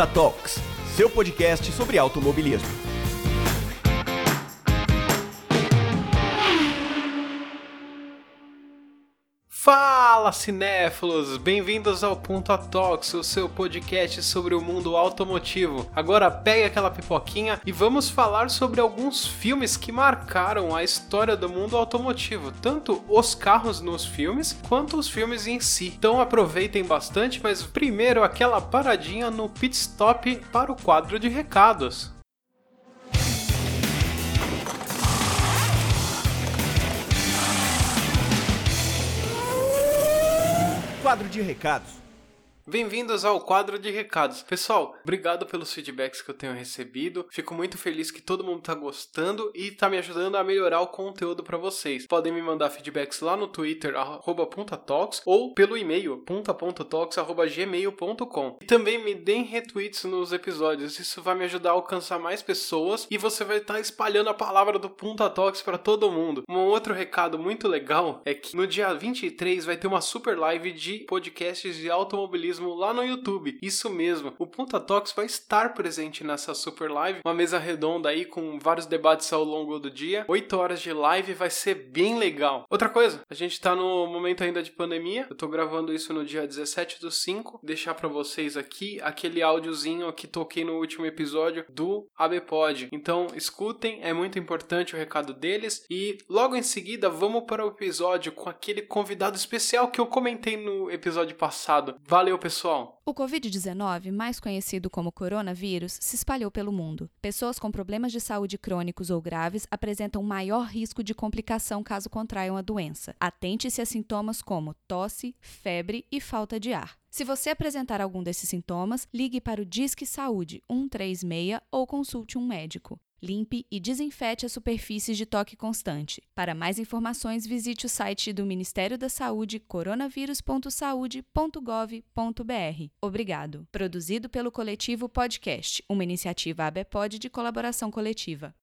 Punta Talks, seu podcast sobre automobilismo. Fala cinéfilos, bem-vindos ao Punta Talks, o seu podcast sobre o mundo automotivo. Agora pegue aquela pipoquinha e vamos falar sobre alguns filmes que marcaram a história do mundo automotivo, tanto os carros nos filmes quanto os filmes em si. Então aproveitem bastante, mas primeiro aquela paradinha no pit stop para o quadro de recados. Quadro de recados. Bem-vindos ao quadro de recados. Pessoal, obrigado pelos feedbacks que eu tenho recebido. Fico muito feliz que todo mundo tá gostando e tá me ajudando a melhorar o conteúdo para vocês. Podem me mandar feedbacks lá no Twitter @puntatalks ou pelo e-mail punta.talks@gmail.com. E também me deem retweets nos episódios. Isso vai me ajudar a alcançar mais pessoas e você vai estar tá espalhando a palavra do Punta Talks para todo mundo. Um outro recado muito legal é que no dia 23 vai ter uma super live de podcasts de automobilismo lá no YouTube. Isso mesmo, o Punta Talks vai estar presente nessa super live, uma mesa redonda aí com vários debates ao longo do dia. 8 horas de live vai ser bem legal. Outra coisa, a gente tá no momento ainda de pandemia. Eu tô gravando isso no dia 17 do 5. Deixar para vocês aqui aquele áudiozinho que toquei no último episódio do ABPod. Então, escutem, é muito importante o recado deles e logo em seguida vamos para o episódio com aquele convidado especial que eu comentei no episódio passado. Valeu, pessoal? O Covid-19, mais conhecido como coronavírus, se espalhou pelo mundo. Pessoas com problemas de saúde crônicos ou graves apresentam maior risco de complicação caso contraiam a doença. Atente-se a sintomas como tosse, febre e falta de ar. Se você apresentar algum desses sintomas, ligue para o Disque Saúde 136 ou consulte um médico. Limpe e desinfete as superfícies de toque constante. Para mais informações, visite o site do Ministério da Saúde coronavírus.saude.gov.br. Obrigado. Produzido pelo Coletivo Podcast, uma iniciativa ABPOD de colaboração coletiva.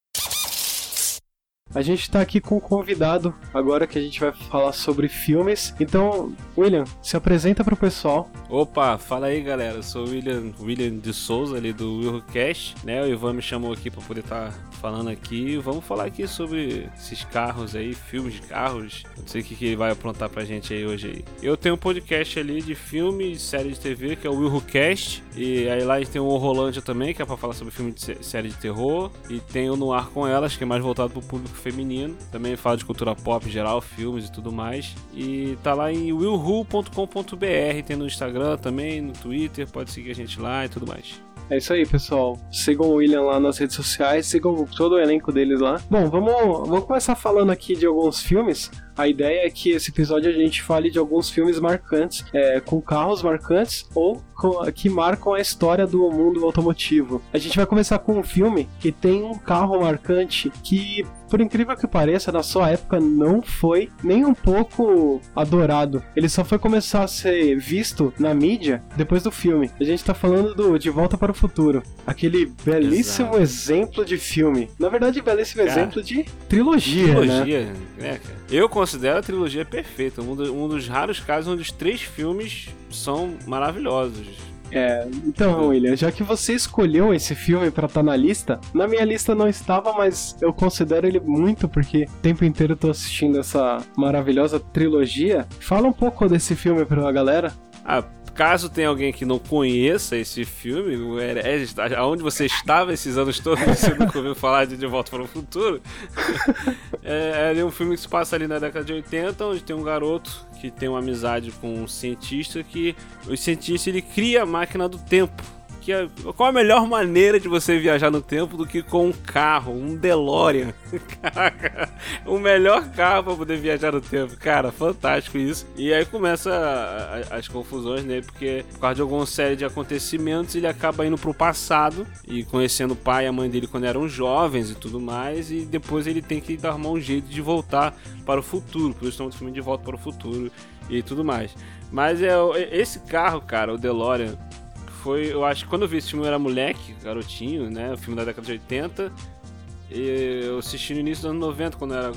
A gente está aqui com um convidado agora que a gente vai falar sobre filmes. Então, William, se apresenta para o pessoal. Opa, fala aí galera, eu sou o William, William de Souza ali do Will né? O Ivan me chamou aqui para poder estar tá falando aqui. Vamos falar aqui sobre esses carros aí, filmes de carros. Não sei o que, que ele vai aprontar pra gente aí hoje aí. Eu tenho um podcast ali de filmes, série de TV, que é o Will Cast. E aí lá a gente tem o Rolândia também, que é para falar sobre filme de série de terror. E tem o No Ar com Elas, que é mais voltado pro público feminino. Também fala de cultura pop em geral, filmes e tudo mais. E tá lá em willhu.com.br, tem no Instagram também, no Twitter, pode seguir a gente lá e tudo mais. É isso aí, pessoal. Sigam o William lá nas redes sociais, sigam todo o elenco deles lá. Bom, vamos, vamos começar falando aqui de alguns filmes. A ideia é que esse episódio a gente fale de alguns filmes marcantes, é, com carros marcantes ou com, que marcam a história do mundo automotivo. A gente vai começar com um filme que tem um carro marcante que, por incrível que pareça, na sua época não foi nem um pouco adorado. Ele só foi começar a ser visto na mídia depois do filme. A gente tá falando do De Volta para o Futuro. Aquele belíssimo Exato. exemplo de filme. Na verdade, belíssimo cara, exemplo de trilogia, trilogia né? né cara? Eu considero a trilogia perfeita. Um, do, um dos raros casos onde os três filmes são maravilhosos. É, então, William, já que você escolheu esse filme para estar tá na lista, na minha lista não estava, mas eu considero ele muito porque o tempo inteiro eu tô assistindo essa maravilhosa trilogia. Fala um pouco desse filme pra galera. Ah, caso tenha alguém que não conheça esse filme, é, é, aonde você estava esses anos todos, você nunca ouviu falar de De Volta para o Futuro, é, é um filme que se passa ali na década de 80, onde tem um garoto que tem uma amizade com um cientista que o cientista ele cria a máquina do tempo que é, qual a melhor maneira de você viajar no tempo do que com um carro, um DeLorean? Caraca, o melhor carro para poder viajar no tempo. Cara, fantástico isso. E aí começa a, a, as confusões, né? Porque por causa de alguma série de acontecimentos, ele acaba indo pro passado e conhecendo o pai e a mãe dele quando eram jovens e tudo mais. E depois ele tem que arrumar um jeito de voltar para o futuro. Por isso estamos filme de volta para o futuro e tudo mais. Mas é esse carro, cara, o DeLorean foi, eu acho que quando eu vi esse filme eu era moleque, garotinho, né? O filme da década de 80. E eu assisti no início dos anos 90, quando eu era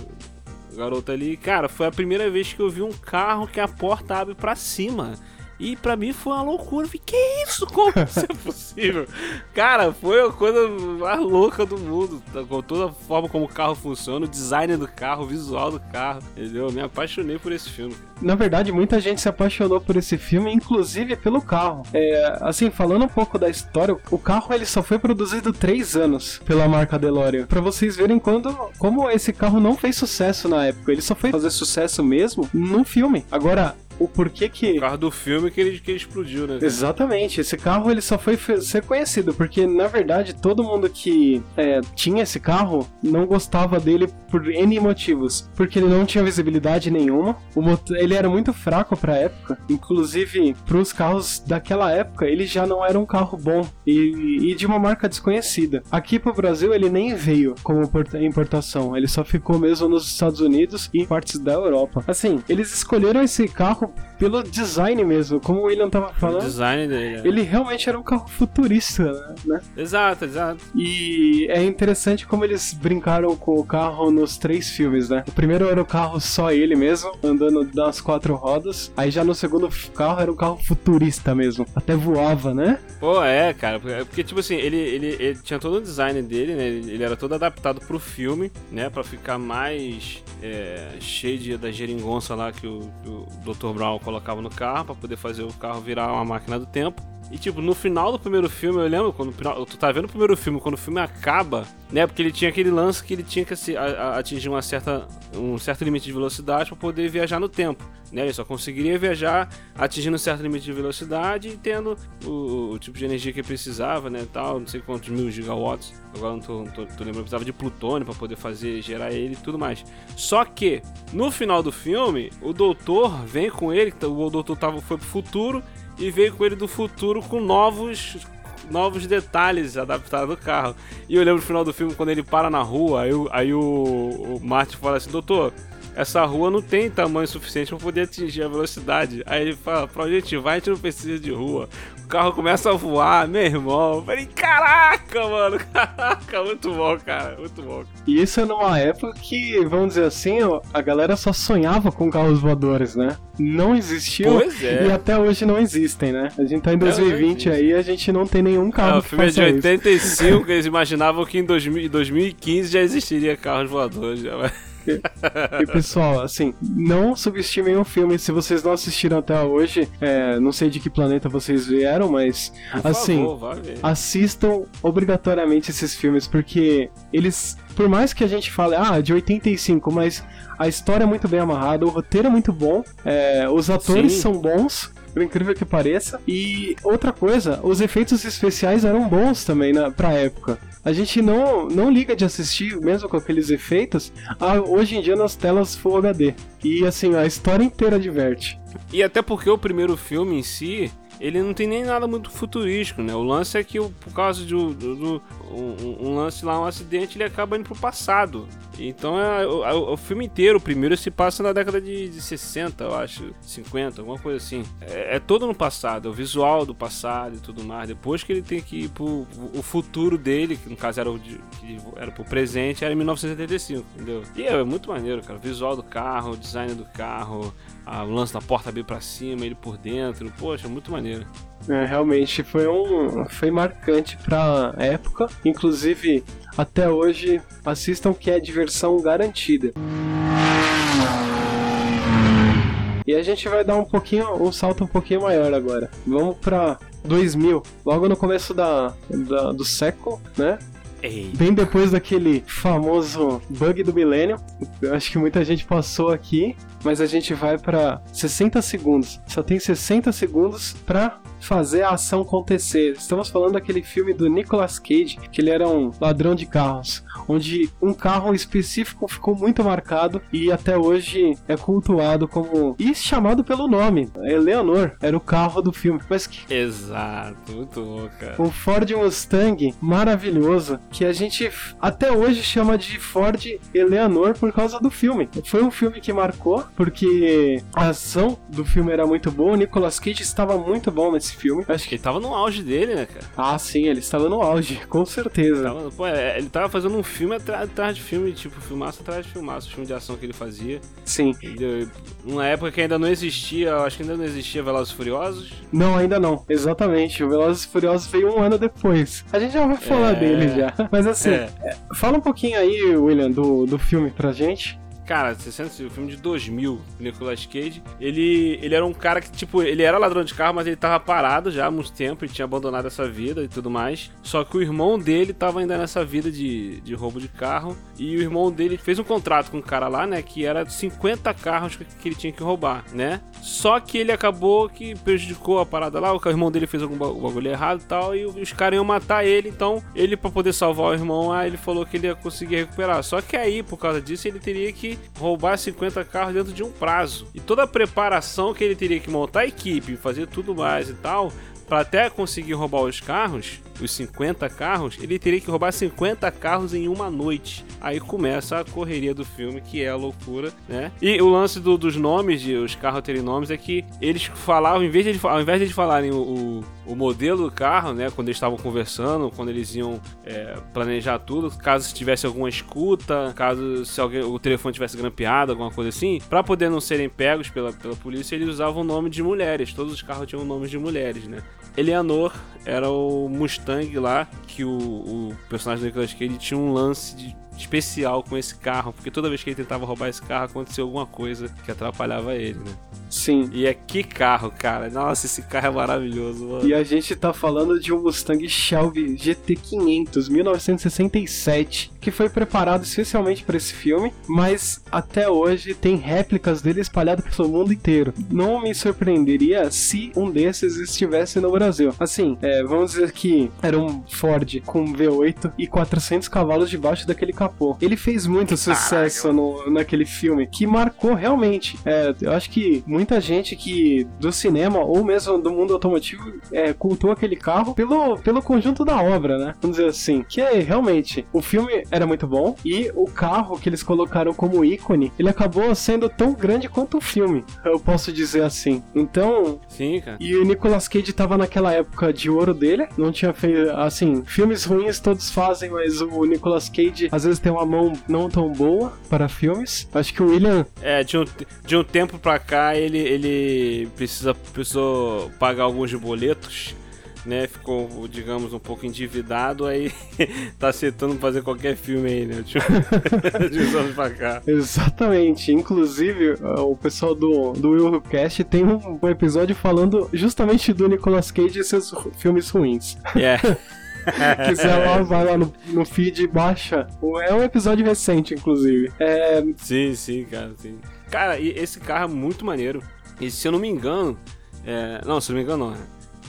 garoto ali. Cara, foi a primeira vez que eu vi um carro que a porta abre para cima. E pra mim foi uma loucura. Eu falei, que isso? Como isso é possível? Cara, foi a coisa mais louca do mundo. Com toda a forma como o carro funciona, o design do carro, o visual do carro. Entendeu? Eu me apaixonei por esse filme. Na verdade, muita gente se apaixonou por esse filme, inclusive pelo carro. É, assim, falando um pouco da história, o carro ele só foi produzido três anos pela marca DeLorean. Pra vocês verem quando, como esse carro não fez sucesso na época. Ele só foi fazer sucesso mesmo no filme. Agora, o porquê que. O carro do filme que ele, que ele explodiu, né? Exatamente, esse carro ele só foi ser conhecido porque na verdade todo mundo que é, tinha esse carro não gostava dele por N motivos, porque ele não tinha visibilidade nenhuma, o motor, ele era muito fraco pra época, inclusive pros carros daquela época ele já não era um carro bom e, e de uma marca desconhecida. Aqui pro Brasil ele nem veio como porta- importação, ele só ficou mesmo nos Estados Unidos e em partes da Europa. Assim, eles escolheram esse carro pelo design mesmo, como o William tava O falando. design dele. é. Ele realmente era um carro futurista, né? Exato, exato. E é interessante como eles brincaram com o carro nos três filmes, né? O primeiro era o carro só ele mesmo, andando nas quatro rodas. Aí já no segundo carro era um carro futurista mesmo. Até voava, né? Pô, é, cara, porque, tipo assim, ele, ele, ele tinha todo o design dele, né? Ele, ele era todo adaptado pro filme, né? Pra ficar mais é, cheio de, da geringonça lá que o, que o Dr. Brown colocava no carro, pra poder fazer o carro virar uma máquina do tempo. E, tipo, no final do primeiro filme, eu lembro, quando tu tá vendo o primeiro filme, quando o filme acaba, né? Porque ele tinha aquele lance que ele tinha que se- a- a- atingir uma certa, um certo limite de velocidade pra poder viajar no tempo, né? Ele só conseguiria viajar atingindo um certo limite de velocidade e tendo o, o tipo de energia que precisava, né? Tal, não sei quantos mil gigawatts. Agora não tô, tô, tô lembrando, precisava de plutônio pra poder fazer, gerar ele e tudo mais. Só que, no final do filme, o doutor vem com ele, o doutor tava, foi pro futuro e veio com ele do futuro com novos novos detalhes adaptados do carro. E eu lembro no final do filme, quando ele para na rua, aí, aí o, o Martin fala assim, doutor, essa rua não tem tamanho suficiente para poder atingir a velocidade. Aí ele fala, pra onde a gente vai, a gente não precisa de rua. O carro começa a voar, meu irmão. Eu falei, caraca, mano, caraca, muito bom, cara, muito bom. E isso é numa época que, vamos dizer assim, a galera só sonhava com carros voadores, né? Não existiam Pois é. e até hoje não existem, né? A gente tá em 2020 existe. aí e a gente não tem nenhum carro Ah, o filme é de faça isso. 85, eles imaginavam que em 2000 em 2015 já existiria carros voadores. Já. mas- E pessoal, assim, não subestimem o filme. Se vocês não assistiram até hoje, é, não sei de que planeta vocês vieram, mas Por assim, favor, assistam obrigatoriamente esses filmes, porque eles, por mais que a gente fale, ah, de 85, mas a história é muito bem amarrada, o roteiro é muito bom, é, os atores Sim. são bons. Por incrível que pareça. E outra coisa, os efeitos especiais eram bons também na, pra época. A gente não, não liga de assistir, mesmo com aqueles efeitos, a- hoje em dia nas telas Full HD. E assim, a história inteira diverte. E até porque o primeiro filme em si, ele não tem nem nada muito futurístico, né? O lance é que por causa de um, um, lance lá, um acidente, ele acaba indo pro passado. Então é, o, a- o filme inteiro, o primeiro, se passa na década de, de 60, eu acho, 50, alguma coisa assim. É, é todo no passado, é o visual do passado e tudo mais. Depois que ele tem que ir pro o futuro dele, que no caso era o de, que era pro presente, era em 1975, entendeu? E é, muito maneiro, cara. O visual do carro, o design do carro, a- o lance da porta abrir pra cima, ele por dentro. Poxa, muito maneiro. É, realmente foi um foi marcante pra época. Inclusive, até hoje, assistam que é diversão garantida. E a gente vai dar um pouquinho, um salto um pouquinho maior agora. Vamos pra 2000, logo no começo da, da- do século, né? Ei. Bem depois daquele famoso bug do milênio. Acho que muita gente passou aqui, mas a gente vai pra 60 segundos. Só tem 60 segundos pra fazer a ação acontecer. Estamos falando daquele filme do Nicolas Cage, que ele era um ladrão de carros, onde um carro específico ficou muito marcado e até hoje é cultuado como e chamado pelo nome. Eleanor era o carro do filme, mas que Exato, muito bom, cara. um Ford Mustang maravilhoso que a gente até hoje chama de Ford Eleanor por causa do filme. Foi um filme que marcou porque a ação do filme era muito boa, o Nicolas Cage estava muito bom nesse esse filme. Acho que Ele tava no auge dele, né, cara? Ah, sim, ele estava no auge, com certeza. Tava- pô, é, ele tava fazendo um filme atrás, atrás de filme, tipo, filmaço atrás de filmaço, filme de ação que ele fazia. Sim. Entendeu? Numa época que ainda não existia, acho que ainda não existia Velozes e Furiosos. Não, ainda não. Exatamente. O Velozes e Furiosos veio um ano depois. A gente já vai falar É. dele já. Mas assim, É. é, fala um pouquinho aí, William, do, do filme pra gente. Cara, 60, o filme de 2000, o Nicolas Cage, ele, ele era um cara que, tipo, ele era ladrão de carro, mas ele tava parado já há muito tempo, ele tinha abandonado essa vida e tudo mais. Só que o irmão dele tava ainda nessa vida de, de roubo de carro, e o irmão dele fez um contrato com um cara lá, né, que era 50 carros que, que ele tinha que roubar, né? Só que ele acabou que prejudicou a parada lá, o irmão dele fez algum ba- bagulho errado e tal, e os caras iam matar ele, então ele, pra poder salvar o irmão, aí ele falou que ele ia conseguir recuperar. Só que aí, por causa disso, ele teria que roubar 50 carros dentro de um prazo. E toda a preparação que ele teria que montar a equipe, fazer tudo mais e tal, para até conseguir roubar os carros, os 50 carros, ele teria que roubar 50 carros em uma noite. Aí começa a correria do filme, que é a loucura, né? E o lance do- dos nomes, de os carros terem nomes, é que eles falavam, em vez de, ao invés de eles falarem o, o, o modelo do carro, né? Quando eles estavam conversando, quando eles iam é, planejar tudo, caso tivesse alguma escuta, caso se alguém, o telefone tivesse grampeado, alguma coisa assim, para poder não serem pegos pela, pela polícia, eles usavam o nome de mulheres. Todos os carros tinham nomes de mulheres, né? Eleanor era o Mustang lá, que o, o personagem do Nicolas Cage tinha um lance de- especial com esse carro, porque toda vez que ele tentava roubar esse carro, acontecia alguma coisa que atrapalhava ele, né? Sim. E é que carro, cara. Nossa, esse carro é maravilhoso, mano. E a gente tá falando de um Mustang Shelby GT500 1967, que foi preparado especialmente para esse filme, mas até hoje tem réplicas dele espalhadas pelo mundo inteiro. Não me surpreenderia se um desses estivesse no Brasil. Assim, é, vamos dizer que era um Ford com V8 e 400 cavalos debaixo daquele capô. Ele fez muito sucesso no, naquele filme, que marcou realmente. É, eu acho que muita gente que do cinema ou mesmo do mundo automotivo é, cultou aquele carro pelo, pelo conjunto da obra, né? Vamos dizer assim. Que é realmente, o filme era muito bom e o carro que eles colocaram como ícone, ele acabou sendo tão grande quanto o filme, eu posso dizer assim. Então, Sim, cara. e o Nicolas Cage tava naquela época de ouro dele, não tinha feito, assim, filmes ruins todos fazem, mas o Nicolas Cage às vezes tem uma mão não tão boa para filmes. Acho que o William, É, de um, de um tempo pra cá ele, ele precisa, precisou pagar alguns boletos, né? Ficou, digamos, um pouco endividado, aí tá aceitando fazer qualquer filme aí, né? De, de uns anos pra cá. exatamente, inclusive uh, o pessoal do, do Willcast tem um, episódio falando justamente do Nicolas Cage e seus filmes ruins. É. Quiser lá, vai lá no, no feed e baixa. É um episódio recente, inclusive. É, Sim, sim, cara, sim. Cara, e esse carro é muito maneiro. E se eu não me engano. é, Não, se eu não me engano, não. né?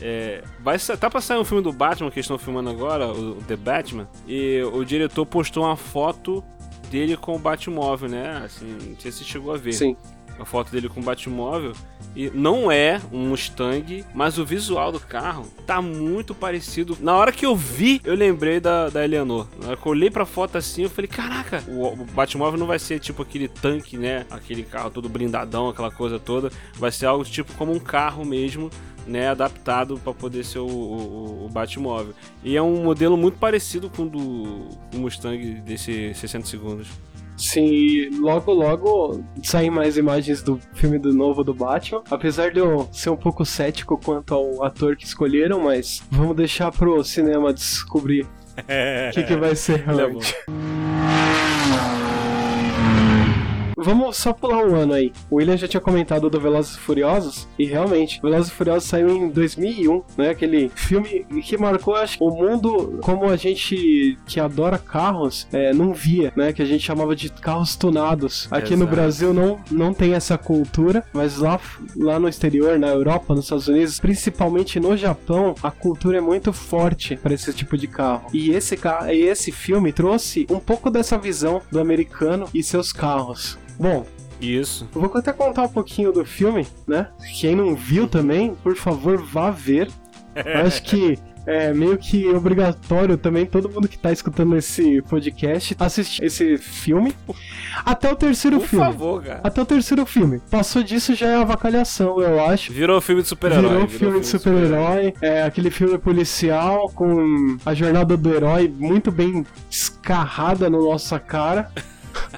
É, vai, tá pra sair um filme do Batman que eles estão filmando agora, o o The Batman, e o diretor postou uma foto dele com o Batmóvel, né? Assim, não sei se chegou a ver. sim. A foto dele com o Batmóvel. E não é um Mustang, mas o visual do carro tá muito parecido. Na hora que eu vi, eu lembrei da, da Eleanor. Na hora que eu olhei pra foto assim, eu falei: caraca, o, o Batmóvel não vai ser tipo aquele tanque, né? Aquele carro todo blindadão, aquela coisa toda. Vai ser algo tipo como um carro mesmo. Né, adaptado para poder ser o, o, o Batmóvel. E é um modelo muito parecido com o do Mustang desse 60 segundos. Sim, e logo logo saem mais imagens do filme do novo do Batman. Apesar de eu ser um pouco cético quanto ao ator que escolheram, mas vamos deixar pro cinema descobrir o que, que vai ser é realmente. Vamos só pular um ano aí. O William já tinha comentado do Velozes e Furiosos, e realmente, Velozes e Furiosos saiu em 2001, né? Aquele filme que marcou, acho, o mundo como a gente que adora carros é, não via, né? Que a gente chamava de carros tunados. Aqui no Exato. Brasil não, não tem essa cultura, mas lá, lá no exterior, na Europa, nos Estados Unidos, principalmente no Japão, a cultura é muito forte para esse tipo de carro. E esse, e esse filme trouxe um pouco dessa visão do americano e seus carros. Bom, Isso. eu vou até contar um pouquinho do filme, né? Quem não viu também, por favor, vá ver. Eu acho que é meio que obrigatório também todo mundo que tá escutando esse podcast assistir esse filme. Até o terceiro Por filme. favor, cara. Até o terceiro filme. Passou disso já é avacalhação, eu acho. Virou filme de super-herói. Virou filme de super-herói, é aquele filme policial com a jornada do herói muito bem escarrada na nossa cara.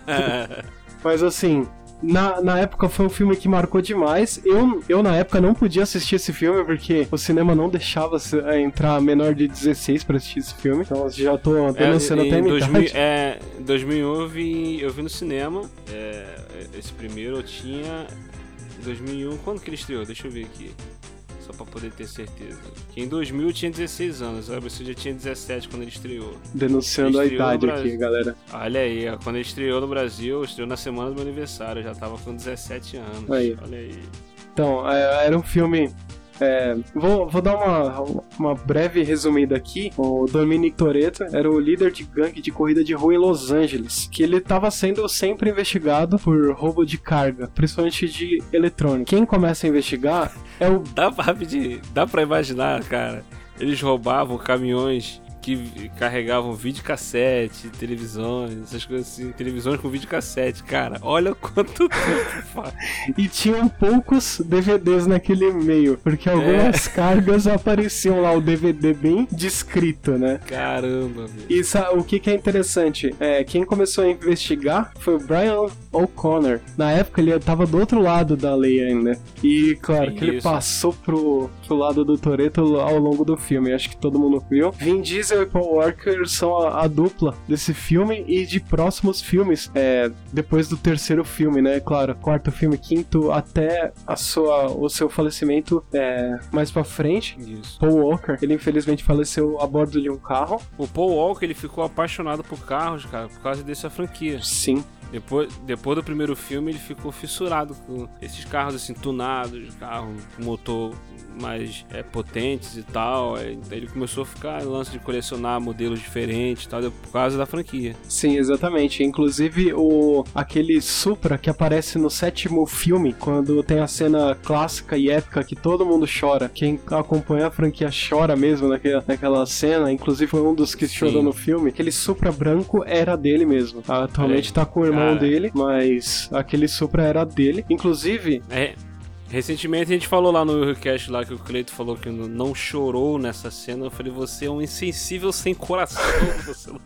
Mas assim, na, na época foi um filme que marcou demais. Eu, eu, na época, não podia assistir esse filme porque o cinema não deixava se- é, entrar menor de 16 pra assistir esse filme. Então já tô denunciando É, até a minha 2000, idade. é, em 2001 eu vi, eu vi no cinema. é, esse primeiro eu tinha. Em 2001, quando que ele estreou? Deixa eu ver aqui. Só pra poder ter certeza. Que em 2000 eu tinha 16 anos, sabe? Você já tinha 17 quando ele estreou. Denunciando a estreou no idade aqui, galera. Olha aí, ó, quando ele estreou no Brasil, estreou na semana do meu aniversário, eu já tava com 17 anos. Aí. Olha aí. Então, é, era um filme. É, vou, vou dar uma, uma breve resumida aqui. O Dominic Toretto era o líder de gangue de corrida de rua em Los Angeles, que ele estava sendo sempre investigado por roubo de carga, principalmente de eletrônico. Quem começa a investigar é o Dá pra dá pra imaginar, cara. Eles roubavam caminhões que carregavam videocassete, televisões, essas coisas assim, televisões com videocassete, cara. Olha quanto tempo faz. e tinham poucos DVDs naquele meio, porque algumas cargas apareciam lá o DVD bem descrito, né? Caramba, velho. E o que, que é interessante, é, quem começou a investigar foi o Brian O'Connor. Na época ele tava do outro lado da lei ainda. E claro que ele Isso. passou pro, pro lado do Toreto ao longo do filme. Acho que todo mundo viu. Vin Diesel e Paul Walker são a, a dupla desse filme e de próximos filmes. É, depois do terceiro filme, né? Claro, quarto filme, quinto, até a sua, o seu falecimento é, mais pra frente. Isso. Paul Walker, ele infelizmente faleceu a bordo de um carro. O Paul Walker, ele ficou apaixonado por carros, cara, por causa dessa franquia. Sim. Depois, depois do primeiro filme, ele ficou fissurado com esses carros assim, tunados, carros com motor mais é, potentes e tal. É, então ele começou a ficar em lance de colecionar modelos diferentes e tal, por causa da franquia. Sim, exatamente. Inclusive o aquele Supra que aparece no sétimo filme, quando tem a cena clássica e épica que todo mundo chora. Quem acompanha a franquia chora mesmo naquela, naquela cena. Inclusive foi um dos que Sim. chorou no filme. Aquele Supra branco era dele mesmo. Atualmente É, tá com o irmão cara. dele, mas aquele Supra era dele. Inclusive, É, recentemente a gente falou lá no Eurocast lá que o Cleito falou que não não chorou nessa cena. Eu falei, você é um insensível sem coração. Você, não-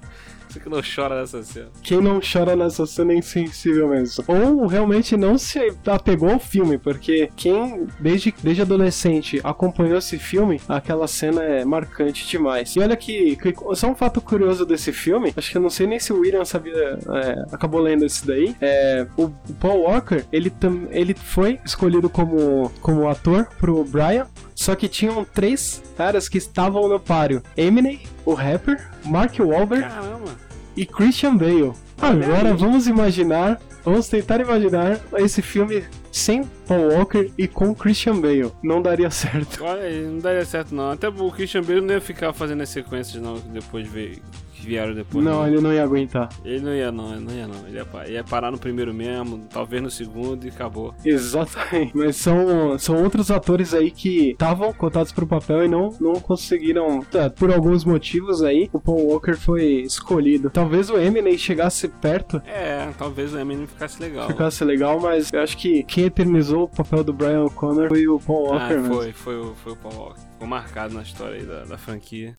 você que não chora nessa cena. quem não chora nessa cena é insensível mesmo. Ou realmente não se apegou ao filme, porque quem, desde, desde adolescente, acompanhou esse filme, aquela cena é marcante demais. E olha que, que só um fato curioso desse filme, acho que eu não sei nem se o William sabia, é, acabou lendo esse daí, é, o, o Paul Walker, ele, tam, ele foi escolhido como, como ator pro Brian, só que tinham três caras que estavam no páreo. Eminem, o rapper, Mark Wahlberg Caramba. E Christian Bale. Agora vamos imaginar, vamos tentar imaginar esse filme sem Paul Walker e com Christian Bale. Não daria certo. Olha, aí, não daria certo não. Até o Christian Bale não ia ficar fazendo as sequências não, depois veio, que vieram depois. Não, ele não ia aguentar. Ele não ia não, ele não ia não. Ele ia, ia parar no primeiro mesmo, talvez no segundo e acabou. Exatamente. Mas são, são outros atores aí que estavam cotados pro papel e não, não conseguiram. tá, por alguns motivos aí, o Paul Walker foi escolhido. Talvez o Eminem chegasse perto É, talvez o Eminem ficasse legal. ficasse legal, mas eu acho que quem eternizou o papel do Brian O'Connor foi o Paul Walker Ah, mesmo. foi, foi, o- foi o Paul Walker. Ficou marcado na história aí da, da franquia.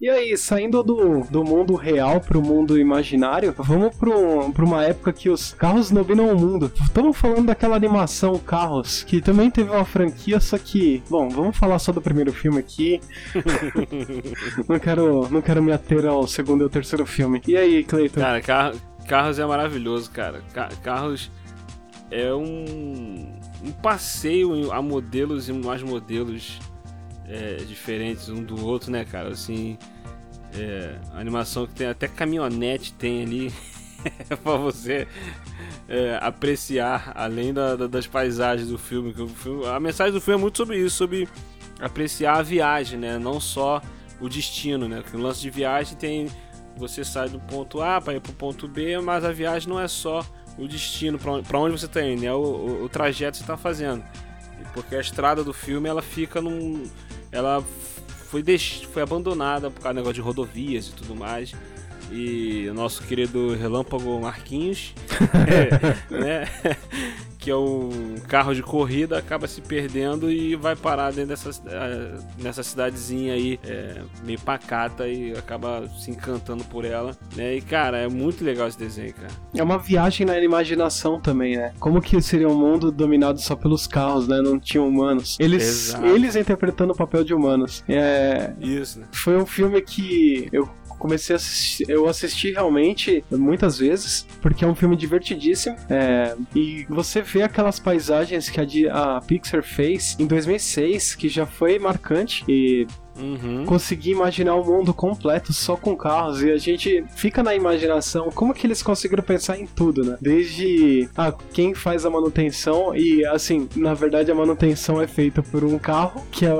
E aí, saindo do, do mundo real pro mundo imaginário, vamos pro, pra uma época que os carros dominam o mundo. Estamos falando daquela animação Carros, que também teve uma franquia, só que, bom, vamos falar só do primeiro filme aqui. não, quero, não quero me ater ao segundo e ao terceiro filme. E aí, Cleiton? Cara, Car Carros é maravilhoso, cara. Ca- Carros é um, um passeio a modelos e mais modelos é, diferentes um do outro, né, cara? Assim, é, animação que tem até caminhonete tem ali pra você é, apreciar, além da- da- das paisagens do filme, que o filme. A mensagem do filme é muito sobre isso, sobre apreciar a viagem, né? Não só o destino, né? Porque o lance de viagem tem você sai do ponto A para ir pro ponto B, mas a viagem não é só o destino para onde, onde você está indo, é o, o, o trajeto que você está fazendo. Porque a estrada do filme ela fica num. Ela foi, deix... foi abandonada por causa do negócio de rodovias e tudo mais. E o nosso querido Relâmpago Marquinhos, né? Que é um carro de corrida, acaba se perdendo e vai parar dentro dessa, eh, nessa cidadezinha aí, é, meio pacata, e acaba se encantando por ela, né? E, cara, é muito legal esse desenho, cara. É uma viagem na imaginação também, né? Como que seria um mundo dominado só pelos carros, né? Não tinham humanos. Eles, eles interpretando o papel de humanos. É... Isso, né? Foi um filme que eu comecei a assistir, eu assisti realmente muitas vezes, porque é um filme divertidíssimo. É, e você vê aquelas paisagens que a, a Pixar fez em 2006, que já foi marcante e Uhum. Conseguir imaginar um mundo completo só com carros. E a gente fica na imaginação como que eles conseguiram pensar em tudo, né? Desde ah, quem faz a manutenção e assim, na verdade a manutenção é feita por um carro que é,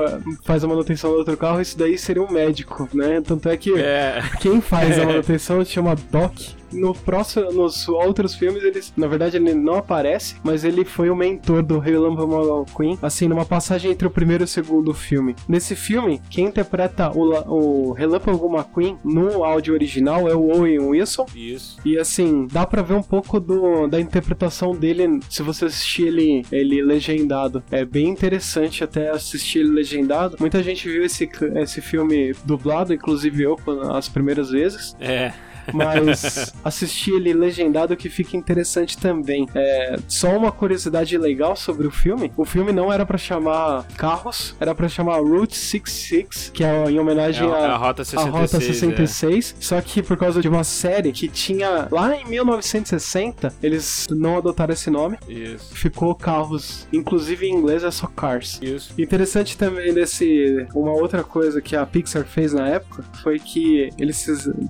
faz a manutenção do outro carro, isso daí seria um médico, né? Tanto é que é. quem faz a manutenção chama Doc no próximo, nos outros filmes, eles, na verdade, ele não aparece, mas ele foi o mentor do Relâmpago McQueen, assim, numa passagem entre o primeiro e o segundo filme. Nesse filme, quem interpreta o, o Relâmpago McQueen no áudio original é o Owen Wilson. Isso. E assim, dá pra ver um pouco do, da interpretação dele se você assistir ele, ele legendado. É bem interessante até assistir ele legendado. Muita gente viu esse, esse filme dublado, inclusive eu, as primeiras vezes. É mas assistir ele legendado que fica interessante também. É, só uma curiosidade legal sobre o filme: o filme não era para chamar Carros, era para chamar Route 66, que é em homenagem é, à é Rota 66. A Rota 66 é. Só que por causa de uma série que tinha lá em 1960, eles não adotaram esse nome. Isso. Ficou Carros, inclusive em inglês é só Cars. Isso. Interessante também desse. Uma outra coisa que a Pixar fez na época foi que eles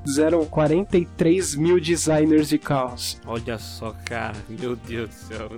fizeram 40 43 mil designers de carros. Olha só, cara, meu Deus do céu.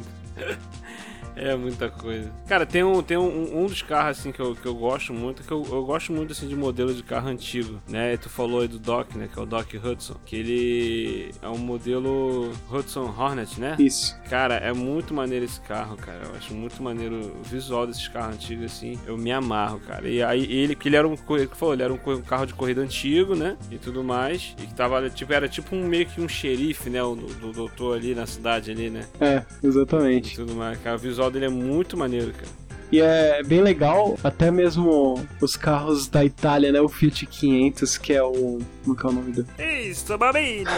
É muita coisa. Cara, tem um, tem um, um dos carros assim que eu, que eu gosto muito, que eu, eu gosto muito assim de modelo de carro antigo, né? Tu falou aí do Doc, né? Que é o Doc Hudson. Que ele é um modelo Hudson Hornet, né? Isso. Cara, é muito maneiro esse carro, cara. Eu acho muito maneiro o visual desses carros antigos, assim. Eu me amarro, cara. E aí ele, que ele era um, que falou, ele era um carro de corrida antigo, né? E tudo mais. E que tava, tipo, era tipo um meio que um xerife, né? O do doutor ali na cidade ali, né? É, exatamente. E tudo mais, cara. O visual dele é muito maneiro, cara. E é bem legal, até mesmo os carros da Itália, né? O Fiat 500, que é o. Como que é o nome do? Isso, bambino!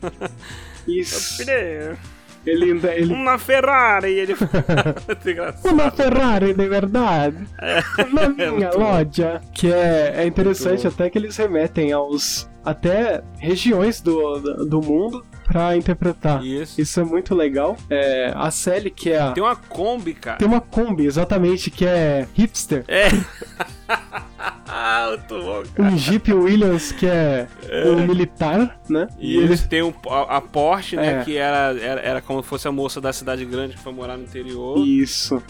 Isso. Ele, ele... Uma Ferrari! Ele... Uma Ferrari de verdade! É. Na minha é loja! Que é, é interessante até que eles remetem aos até regiões do, do mundo pra interpretar. Isso. Isso é muito legal. É, a Sally, que é a... Tem uma Kombi, cara. Tem uma Kombi, exatamente, que é hipster. É. muito bom, cara. Um Jeep Williams, que é, é. um militar, né? E, e eles tem um, a, a Porsche, né? É. Que era, era, era como se fosse a moça da cidade grande que foi morar no interior. Isso.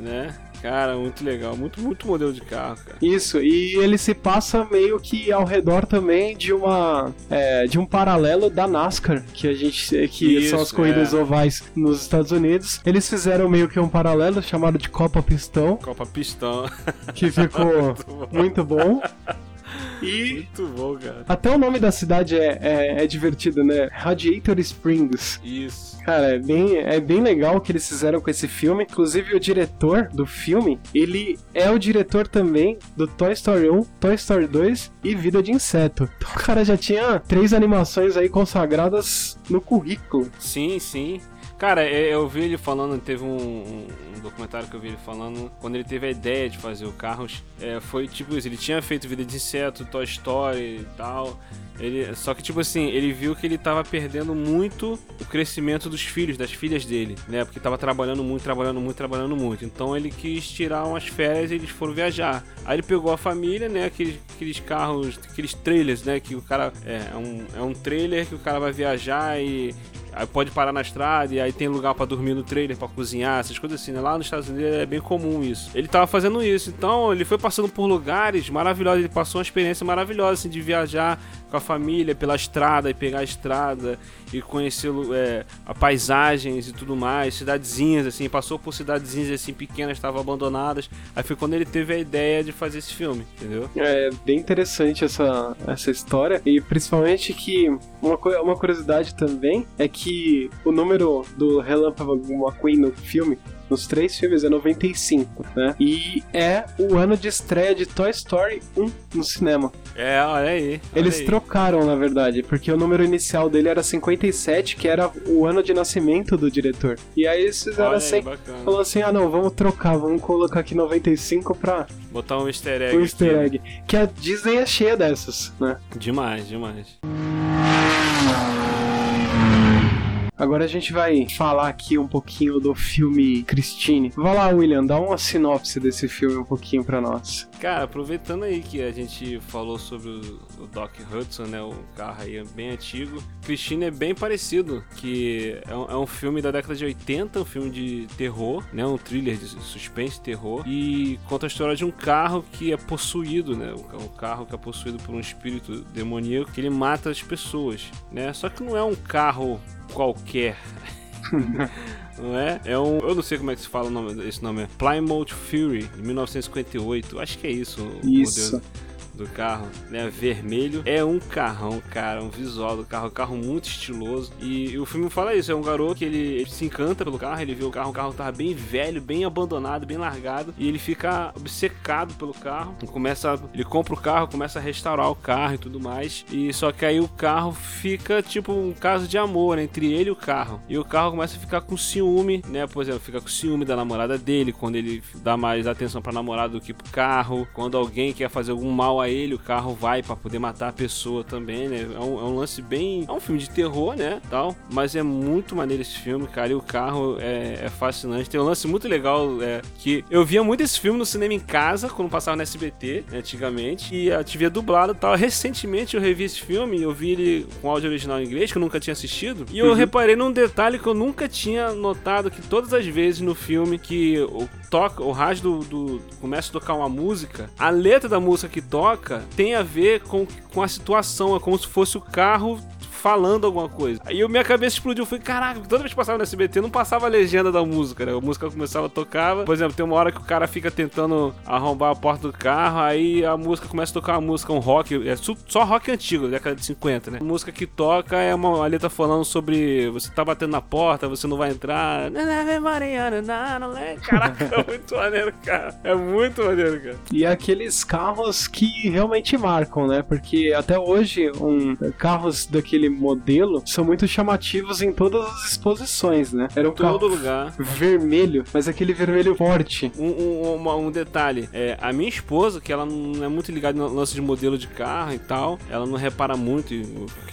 Né? Cara, muito legal. Muito, muito modelo de carro, cara. Isso, e ele se passa meio que ao redor também de uma. É, de um paralelo da NASCAR, que a gente. que Isso, são as corridas é. ovais nos Estados Unidos. Eles fizeram meio que um paralelo chamado de Copa Pistão. Copa Pistão. Que ficou muito bom. Muito bom. E Muito bom, cara. Até o nome da cidade é, é, é, divertido, né? Radiator Springs. Isso. Cara, é bem, é bem legal o que eles fizeram com esse filme. Inclusive, o diretor do filme, ele é o diretor também do Toy Story 1, Toy Story 2 e Vida de Inseto. Então o cara já tinha três animações aí consagradas no currículo. Sim, sim. Cara, eu vi ele falando, teve um, um, documentário que eu vi ele falando, quando ele teve a ideia de fazer o Carros, é, foi tipo isso, ele tinha feito Vida de Inseto, Toy Story e tal, ele, só que, tipo assim, ele viu que ele tava perdendo muito o crescimento dos filhos, das filhas dele, né? Porque tava trabalhando muito, trabalhando muito, trabalhando muito. Então ele quis tirar umas férias e eles foram viajar. Aí ele pegou a família, né? Aqueles, aqueles carros, aqueles trailers, né? Que o cara. É, é um, é um trailer que o cara vai viajar e aí pode parar na estrada e aí tem lugar pra dormir no trailer, pra cozinhar, essas coisas assim, né? Lá nos Estados Unidos é bem comum isso. Ele tava fazendo isso, então ele foi passando por lugares maravilhosos, ele passou uma experiência maravilhosa assim, de viajar com a família pela estrada e pegar a estrada e conhecer é, a paisagens e tudo mais, cidadezinhas assim, passou por cidadezinhas assim pequenas, estavam abandonadas. Aí foi quando ele teve a ideia de fazer esse filme, entendeu? É bem interessante essa, essa história e principalmente que uma, uma curiosidade também é que o número do Relâmpago McQueen no filme nos três filmes é 95, né? E é o ano de estreia de Toy Story 1 no cinema. É, olha aí. Olha Eles aí. trocaram, na verdade, porque o número inicial dele era 57, que era o ano de nascimento do diretor. E aí eles fizeram Olha assim, aí, falou assim, ah não, vamos trocar, vamos colocar aqui 95 pra Botar um easter egg. um easter aqui. egg. Que a Disney é cheia dessas, né? Demais, demais. Agora a gente vai falar aqui um pouquinho do filme Christine. Vai lá, William, dá uma sinopse desse filme um pouquinho pra nós. Cara, aproveitando aí que a gente falou sobre o, Doc Hudson, né? O carro aí é bem antigo. Christine é bem parecido, que é um, é um filme da década de 80, um filme de terror, né? Um thriller de suspense terror. E conta a história de um carro que é possuído, né? Um carro que é possuído por um espírito demoníaco que ele mata as pessoas, né? Só que não é um carro qualquer. Não é? É um. Eu não sei como é que se fala nome, esse nome. É Plymouth Fury, de 1958. Acho que é isso. Isso. modelo do carro, né? Vermelho. É um carrão, cara. Um visual do carro. Um carro muito estiloso. E, e o filme fala isso. É um garoto que ele, ele se encanta pelo carro. Ele vê o carro. O carro tava bem velho, bem abandonado, bem largado. E ele fica obcecado pelo carro. E começa. Ele compra o carro, começa a restaurar o carro e tudo mais. E só que aí o carro fica tipo um caso de amor entre ele e o carro. E o carro começa a ficar com ciúme, né? Por exemplo, fica com ciúme da namorada dele. Quando ele dá mais atenção pra namorada do que pro carro. Quando alguém quer fazer algum mal a ele, o carro vai pra poder matar a pessoa também, né? É um, é um lance bem. É um filme de terror, né? Tal. Mas é muito maneiro esse filme, cara. E o carro é, é fascinante. Tem um lance muito legal é, que eu via muito esse filme no cinema em casa, quando passava no SBT, né, antigamente. E a TV dublado e tal. Recentemente eu revi esse filme e eu vi ele com áudio original em inglês, que eu nunca tinha assistido. E eu reparei num detalhe que eu nunca tinha notado que todas as vezes no filme que o toca, o rádio do, do- começa a tocar uma música, a letra da música que toca tem a ver com, com a situação, é como se fosse o carro falando alguma coisa. Aí eu- minha cabeça explodiu, falei, caraca, toda vez que passava no SBT não passava a legenda da música, né? A música começava a tocar, por exemplo, tem uma hora que o cara fica tentando arrombar a porta do carro, aí a música começa a tocar uma música, um rock, é só rock antigo, década de 50, né? A música que toca é uma, uma letra falando sobre você tá batendo na porta, você não vai entrar. Caraca, é muito maneiro, cara. É muito maneiro, cara. E aqueles carros que realmente marcam, né? Porque até hoje, um, carros daquele modelo são muito chamativos em todas as exposições, né? Era um Todo carro lugar. vermelho, mas aquele vermelho forte. Um, um, uma- um detalhe, é, a minha esposa, que ela não é muito ligada no lance de modelo de carro e tal, ela não repara muito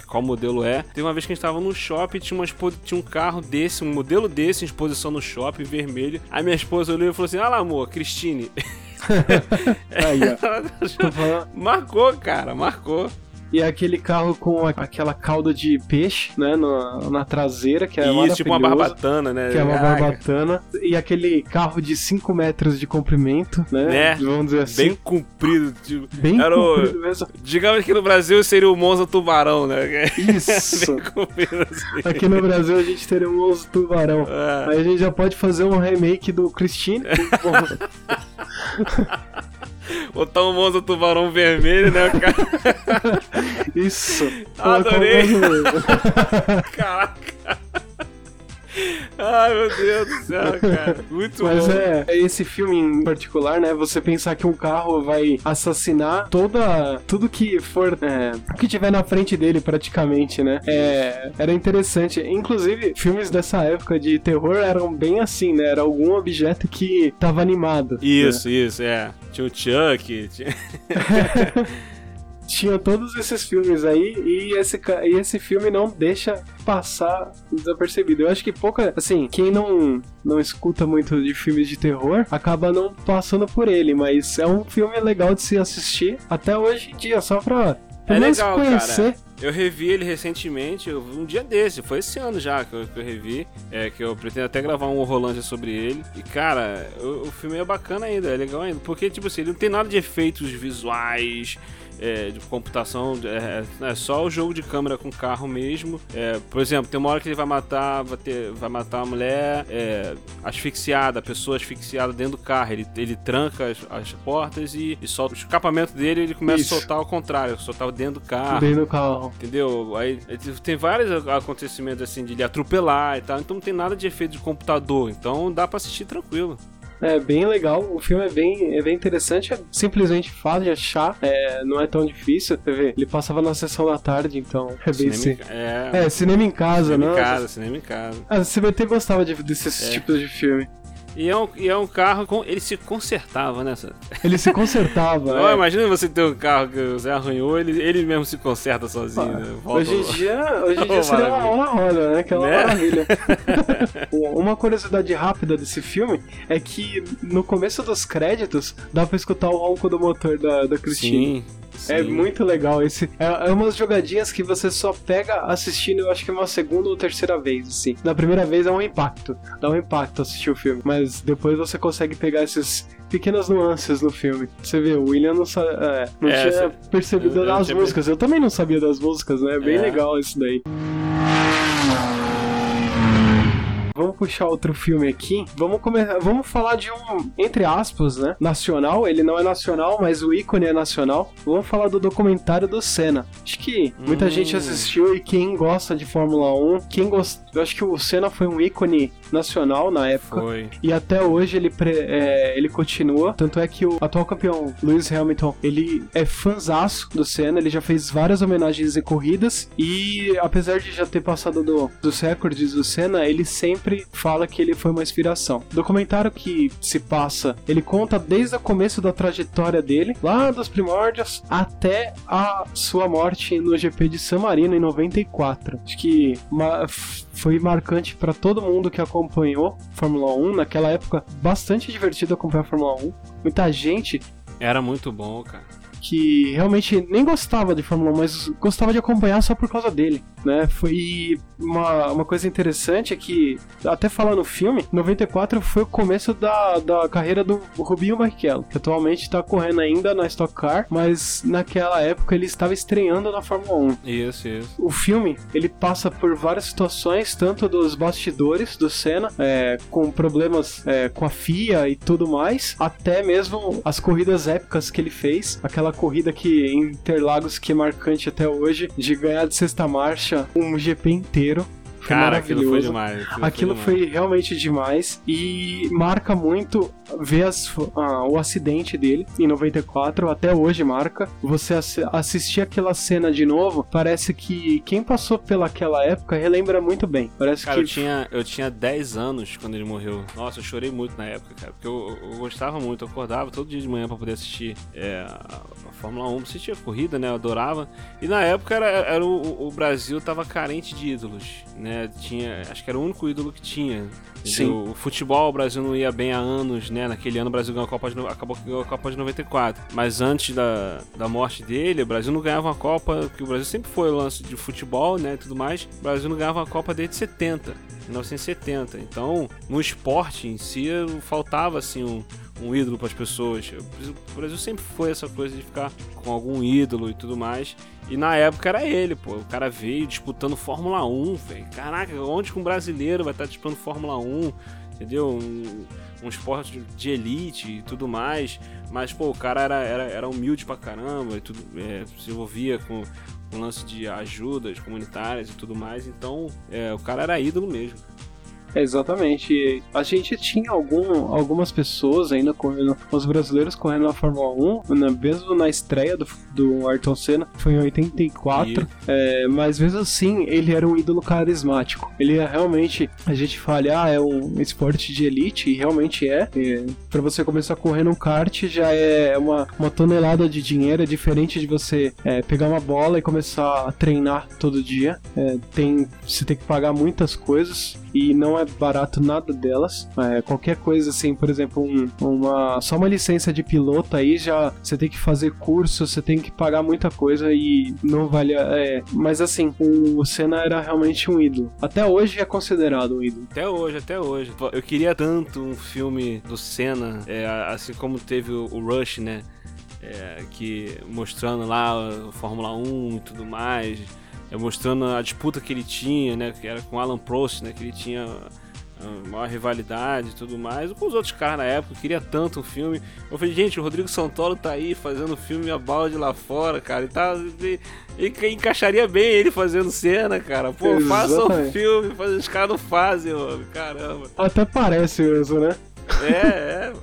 qual modelo é. Teve uma vez que a gente tava no shopping tinha, uma, tinha um carro desse, um modelo desse em exposição no shopping, vermelho. Aí minha esposa olhou e falou assim: Ah lá, amor, Cristine. Aí, ó. Falando- marcou, cara, marcou. E é aquele carro com a- aquela cauda de peixe, né? Na, na traseira, que é Isso, tipo uma barbatana, né? Que é uma Caraca, barbatana. E aquele carro de 5 metros de comprimento, né? Né? Vamos dizer assim. Bem comprido. Tipo, Bem era o- comprido mesmo. digamos que no Brasil seria o Monza Tubarão, né? Isso. Assim. Aqui no Brasil a gente teria um osso tubarão. É. Aí a gente já pode fazer um remake do Christine. Botar um Monza Tubarão vermelho, né, cara? Isso. Adorei. Caraca. Ai, meu Deus do céu, cara. Muito Mas bom. é, esse filme em particular, né? Você pensar que um carro vai assassinar toda. tudo que for. É, o que tiver na frente dele, praticamente, né? É, era interessante. Inclusive, filmes dessa época de terror eram bem assim, né? Era algum objeto que tava animado. né? Isso, isso, é. Tinha o Chuck, tinha... Tinha todos esses filmes aí e esse, e esse filme não deixa passar desapercebido. Eu acho que pouca. Assim, quem não, não escuta muito de filmes de terror acaba não passando por ele, mas é um filme legal de se assistir até hoje em dia, só pra. É legal, conhecer Eu revi ele recentemente, eu um dia desse, foi esse ano já que eu, que eu revi, é, que eu pretendo até gravar um Rolândia sobre ele. E cara, o, o filme é bacana ainda, é legal ainda, porque tipo assim, ele não tem nada de efeitos visuais, é, de computação, é, é, só o jogo de câmera com carro mesmo. É, por exemplo, tem uma hora que ele vai matar, vai, ter, vai matar uma mulher é, asfixiada, a pessoa asfixiada dentro do carro. Ele, ele tranca as, as portas e, e, solta o escapamento dele ele começa Isso. a soltar ao contrário, soltar dentro do carro. Dentro do carro. Entendeu? Aí tem vários acontecimentos assim de ele atropelar e tal, então não tem nada de efeito de computador, então dá para assistir tranquilo. É bem legal, o filme é bem, é bem interessante, é simplesmente fácil de achar, é, não é tão difícil. Vê, ele passava na sessão da tarde, então é bem cinema, é, é, cinema em casa, né? Cinema em casa, cinema em casa. Ah, você vai ter gostava de, desses é. tipos de filme. E é um, e é um carro com. Ele se consertava, né? Ele se consertava. É. Imagina você ter um carro que você arranhou, ele, ele mesmo se conserta sozinho. Ah, né? hoje em dia, hoje em dia oh, seria uma, uma roda, né? Que é uma né? maravilha. uma curiosidade rápida desse filme é que no começo dos créditos dá pra escutar o ronco do motor da, da Cristina. Sim. É muito legal esse. É, é umas jogadinhas que você só pega assistindo, eu acho que uma segunda ou terceira vez, assim. Na primeira vez é um impacto, dá um impacto assistir o filme, mas depois você consegue pegar esses pequenas nuances no filme. Você vê, o William não, é, não é, tinha percebido eu, das músicas. Eu também não sabia das músicas, né? É bem é. legal isso daí. Vamos puxar outro filme aqui. Vamos começar, vamos falar de um, entre aspas, né? Nacional. Ele não é nacional, mas o ícone é nacional. Vamos falar do documentário do Senna. Acho que muita hum. gente assistiu e quem gosta de Fórmula 1, quem gosta, eu acho que o Senna foi um ícone nacional na época. Foi. E até hoje ele, é, ele continua. Tanto é que o atual campeão, Lewis Hamilton, ele é fanzaço do Senna. Ele já fez várias homenagens e corridas. E apesar de já ter passado do, dos recordes do Senna, ele sempre fala que ele foi uma inspiração. O documentário que se passa, ele conta desde o começo da trajetória dele, lá dos primórdios, até a sua morte no GP de San Marino em 94. Acho que uma, foi marcante para todo mundo que acompanhou Fórmula 1. Naquela época, bastante divertido acompanhar a Fórmula 1. Muita gente. Era muito bom, cara que realmente nem gostava de Fórmula 1, mas gostava de acompanhar só por causa dele, né? Foi uma, uma coisa interessante é que, até falar no filme, 94 foi o começo da, da carreira do Rubinho Barrichello, que atualmente está correndo ainda na Stock Car, mas naquela época ele estava estreando na Fórmula 1. Isso, isso. O filme, ele passa por várias situações, tanto dos bastidores do Senna, é, com problemas é, com a FIA e tudo mais, até mesmo as corridas épicas que ele fez, aquela aquela corrida que em Interlagos que é marcante até hoje, de ganhar de sexta marcha um GP inteiro. Foi Cara, aquilo foi demais. Aquilo, aquilo foi, demais. foi, realmente demais e marca muito ver as, ah, o acidente dele em 94, até hoje marca. Você ass assistir aquela cena de novo, parece que quem passou pelaquela época relembra muito bem. Parece cara, que. Eu tinha, eu tinha 10 anos quando ele morreu. Nossa, eu chorei muito na época, cara. Porque eu, eu gostava muito, eu acordava todo dia de manhã para poder assistir é, a, a, Fórmula 1, assistia corrida, né? Eu adorava. E na época era, era o, o Brasil tava carente de ídolos, né? Né? Tinha, acho que era o único ídolo que tinha. Sim. O futebol, o Brasil não ia bem há anos, né? Naquele ano o Brasil ganhou a Copa de, acabou que ganhou a Copa de 94. Mas antes da, da morte dele, o Brasil não ganhava uma Copa, que o Brasil sempre foi o lance de futebol, né? E tudo mais. O Brasil não ganhava uma Copa desde 70, 1970. Então, no esporte em si, faltava assim um, um ídolo para as pessoas. O Brasil sempre foi essa coisa de ficar com algum ídolo e tudo mais. E na época era ele, pô. O cara veio disputando Fórmula 1, velho. Caraca, onde que um brasileiro vai estar disputando Fórmula 1? Entendeu? Um, um esporte de elite e tudo mais. Mas, pô, o cara era, era, era humilde pra caramba e tudo. É, se envolvia com, com lance de ajudas comunitárias e tudo mais. Então, é, o cara era ídolo mesmo. Exatamente. A gente tinha algum, algumas pessoas ainda correndo, os brasileiros correndo na Fórmula 1, né, mesmo na estreia do, do Ayrton Senna, foi em 84. É, mas mesmo assim, ele era um ídolo carismático. Ele é realmente, a gente fala, ah, é um esporte de elite, e realmente é. é para você começar a correr no kart já é uma, uma tonelada de dinheiro, é diferente de você é, pegar uma bola e começar a treinar todo dia. É, tem, você tem que pagar muitas coisas e não é é barato nada delas. É, qualquer coisa assim, por exemplo, um, uma só uma licença de piloto aí já você tem que fazer curso, você tem que pagar muita coisa e não vale. É, mas assim, o Senna era realmente um ídolo. Até hoje é considerado um ídolo. Até hoje, até hoje. Eu queria tanto um filme do Senna, é, assim como teve o Rush, né? É, que mostrando lá a Fórmula 1 e tudo mais, mostrando a disputa que ele tinha, né? Que era com Alan Prost, né? Que ele tinha maior rivalidade e tudo mais. Com os outros caras na época, queria tanto um filme. Eu falei, gente, o Rodrigo Santoro tá aí fazendo filme a balde lá fora, cara. E tá. E, e encaixaria bem ele fazendo cena, cara. Pô, Exatamente. faça um filme, faz, os caras não fazem, mano. Caramba. Até parece mesmo, né? É, é.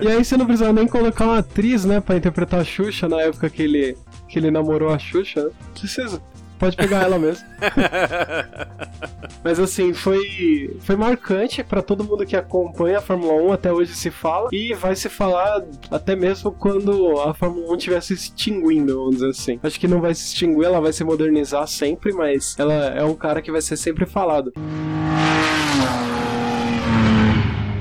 E aí você não precisava nem colocar uma atriz, né, pra interpretar a Xuxa na época que ele, que ele namorou a Xuxa. Precisa pode pegar ela mesmo. Mas assim, foi, foi marcante para todo mundo que acompanha a Fórmula 1, até hoje se fala, e vai se falar até mesmo quando a Fórmula 1 estiver se extinguindo, vamos dizer assim. Acho que não vai se extinguir, ela vai se modernizar sempre, mas ela é um cara que vai ser sempre falado.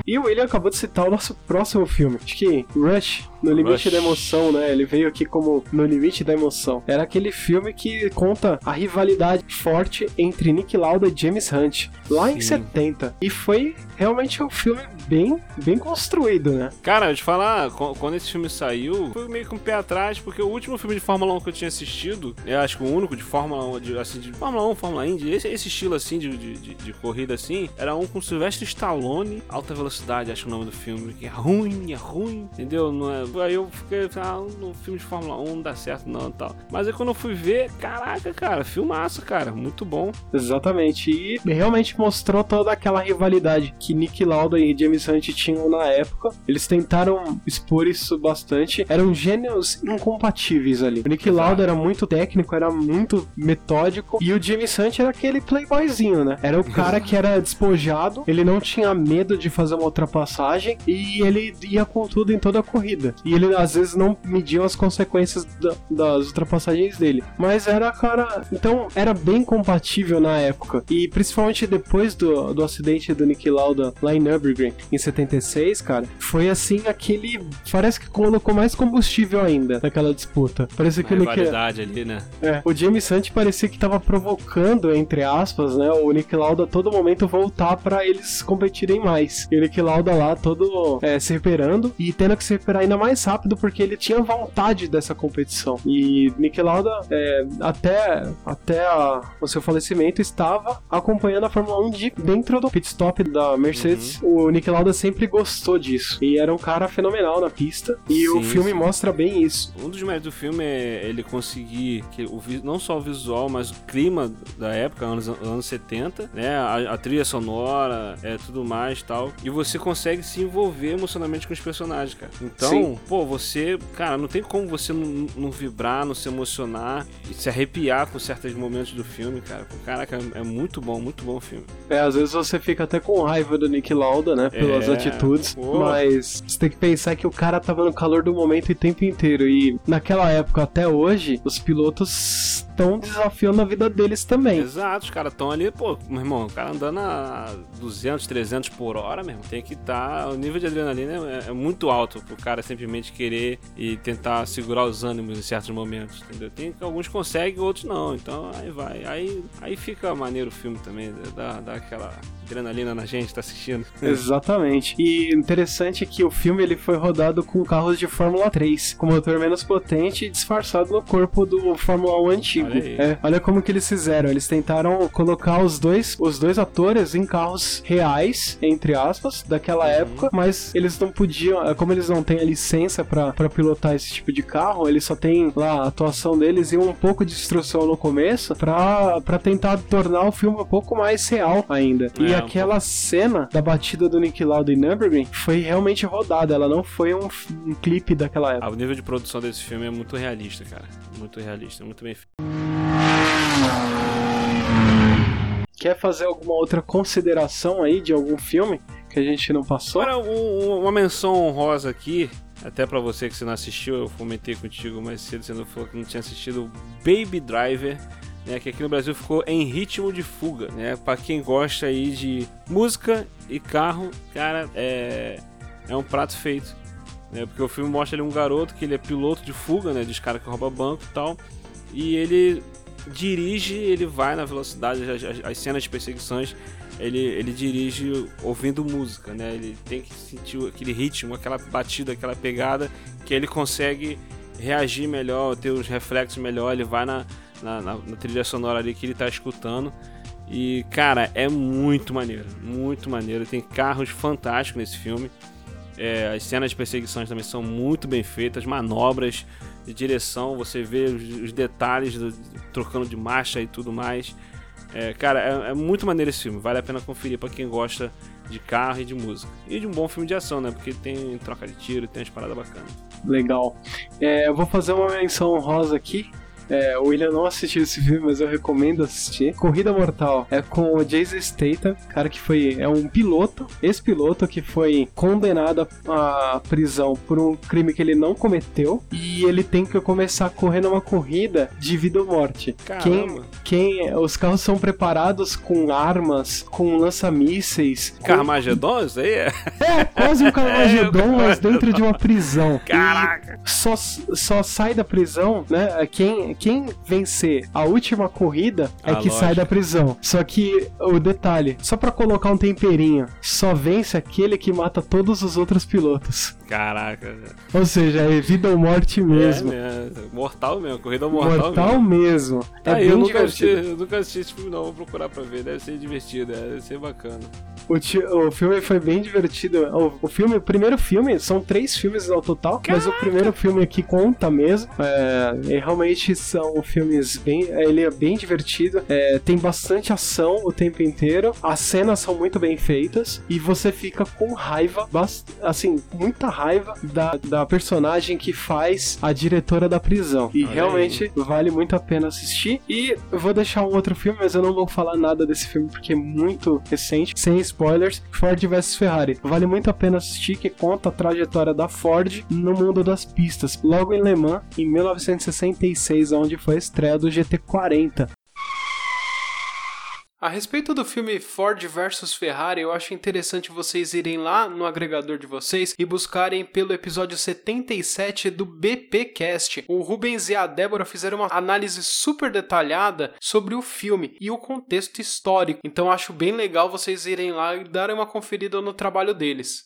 E o William acabou de citar o nosso próximo filme. Acho que Rush no Limite Rush. da Emoção, né? Ele veio aqui como No Limite da Emoção. Era aquele filme que conta a rivalidade forte entre Nick Lauda e James Hunt, lá Sim. em 70. E foi realmente um filme bem, bem construído, né? Cara, eu te falar, quando esse filme saiu, foi meio com um pé atrás, porque o último filme de Fórmula 1 que eu tinha assistido, eu acho que o único de Fórmula 1, de, assim, de Fórmula 1, Fórmula Indy, esse, esse estilo assim de, de, de, corrida assim, era um com Sylvester Stallone, alta velocidade, acho o nome do filme, que é ruim, é ruim, entendeu? Não é, Aí eu fiquei, ah, no filme de Fórmula 1 não dá certo não e tal. Mas aí quando eu fui ver, caraca, cara, filmaço, cara, muito bom. Exatamente. E realmente mostrou toda aquela rivalidade que Nick Lauda e James Hunt tinham na época. Eles tentaram expor isso bastante. Eram gênios incompatíveis ali. O Nick. Lauda era muito técnico, era muito metódico. E o James Hunt era aquele playboyzinho, né? Era o cara que era despojado, ele não tinha medo de fazer uma ultrapassagem e ele ia com tudo em toda a corrida. E ele às vezes não media as consequências da, das ultrapassagens dele. Mas era, cara. Então era bem compatível na época. E principalmente depois do, do acidente do Nick Lauda lá em Nürburgring, em 76, cara, foi assim aquele. Parece que colocou mais combustível ainda naquela disputa. Parece que o Nick. ali, né? É, o James Hunt parecia que tava provocando, entre aspas, né? O Nick Lauda a todo momento voltar para eles competirem mais. E o Nick Lauda lá todo é, se recuperando e tendo que se recuperar ainda mais rápido porque ele tinha vontade dessa competição. E Nick Lauda, é, até, até a, o seu falecimento, estava acompanhando a Fórmula 1 de dentro do pit stop da Mercedes. Uhum. O Nick Lauda sempre gostou disso. E era um cara fenomenal na pista. E sim, o filme sim. mostra bem isso. Um dos méritos do filme é ele conseguir que o, não só o visual, mas o clima da época, anos, anos 70, né? A, a trilha sonora, é tudo mais tal. E você consegue se envolver emocionalmente com os personagens, cara. Então, sim. Pô, você, cara, não tem como você não, não, vibrar, não se emocionar e se arrepiar com certos momentos do filme, cara. Caraca, é muito bom, muito bom o filme. É, às vezes você fica até com raiva do Nick Lauda, né, pelas é, atitudes, pô. mas você tem que pensar que o cara tava no calor do momento o tempo inteiro e naquela época até hoje, os pilotos estão desafiando a vida deles também. Exato, os caras estão ali, pô, meu irmão, o cara andando a 200, 300 por hora, mesmo, tem que estar, tá, o nível de adrenalina é, é muito alto pro cara simplesmente querer e tentar segurar os ânimos em certos momentos, entendeu? Tem alguns conseguem, outros não, então aí vai, aí, aí fica maneiro o filme também, dá, dá aquela adrenalina na gente, tá assistindo. Exatamente. E interessante é que o filme ele foi rodado com carros de Fórmula 3, com motor menos potente e disfarçado no corpo do Fórmula 1 antigo. Olha, é, olha como que eles fizeram. Eles tentaram colocar os dois, os dois atores em carros reais, entre aspas, daquela uhum. época, mas eles não podiam, é, como eles não têm a licença para pilotar esse tipo de carro, eles só têm lá a atuação deles e um pouco de instrução no começo para tentar tornar o filme um pouco mais real ainda. É, e aquela um cena da batida do Nick Lauda em Nürburgring foi realmente rodada, ela não foi um, um clipe daquela época. Ah, o nível de produção desse filme é muito realista, cara. Muito realista, muito bem feito. Quer fazer alguma outra consideração aí de algum filme que a gente não passou? Agora, um, uma menção honrosa aqui, até para você que você não assistiu, eu comentei contigo mais cedo, você não falou que não tinha assistido Baby Driver né, que aqui no Brasil ficou em ritmo de fuga, né? Para quem gosta aí de música e carro, cara, é é um prato feito, né? Porque o filme mostra ele um garoto que ele é piloto de fuga, né, dos caras que roubam banco e tal, e ele dirige, ele vai na velocidade, as, as, as cenas de perseguições ele, ele dirige ouvindo música, né? Ele tem que sentir aquele ritmo, aquela batida, aquela pegada, que ele consegue reagir melhor, ter os reflexos melhor, ele vai na, na, na, na trilha sonora ali que ele tá escutando. E, cara, é muito maneiro, muito maneiro. Tem carros fantásticos nesse filme. É, as cenas de perseguições também são muito bem feitas, manobras de direção, você vê os, os detalhes do, trocando de marcha e tudo mais. É, cara, é, é, muito maneiro esse filme, vale a pena conferir para quem gosta de carro e de música. E de um bom filme de ação, né? Porque tem troca de tiro, tem umas paradas bacanas. Legal. É, eu vou fazer uma menção rosa aqui é, o William não assistiu esse filme, mas eu recomendo assistir. Corrida Mortal é com o Jason Statham, cara que foi é um piloto, ex-piloto que foi condenado à prisão por um crime que ele não cometeu e ele tem que começar a correr numa corrida de vida ou morte. Caramba. Quem, quem os carros são preparados com armas, com lança-mísseis. Carmageddon, isso aí é? É, quase um Carmageddon, mas dentro de uma prisão. Caraca! E só, só sai da prisão, né? Quem, quem vencer a última corrida é Ah, que lógico. sai da prisão. Só que o detalhe, só pra colocar um temperinho, só vence aquele que mata todos os outros pilotos. Caraca. Ou seja, é vida ou morte mesmo. É mesmo. Mortal mesmo, corrida mortal, Mortal mesmo. mesmo. É Aí, bem eu, nunca assisti, eu nunca assisti esse filme, não. Vou procurar pra ver. Deve ser divertido, é, deve ser bacana. O, o filme foi bem divertido. O, o filme, o primeiro filme, são três filmes ao total, mas o primeiro filme aqui conta mesmo. É, e realmente são filmes bem. Ele é bem divertido. é, tem bastante ação o tempo inteiro. As cenas são muito bem feitas. E você fica com raiva, assim, muita raiva da, da personagem que faz a diretora da prisão. E Olha realmente vale muito a pena assistir. E eu vou deixar um outro filme, mas eu não vou falar nada desse filme porque é muito recente, sem spoilers. Ford vs Ferrari. Vale muito a pena assistir, que conta a trajetória da Ford no mundo das pistas. Logo em Le Mans, em 1966, onde foi a estreia do GT40. A respeito do filme Ford vs Ferrari, eu acho interessante vocês irem lá no agregador de vocês e buscarem pelo episódio 77 do BPcast. O Rubens e a Débora fizeram uma análise super detalhada sobre o filme e o contexto histórico. Então acho bem legal vocês irem lá e darem uma conferida no trabalho deles.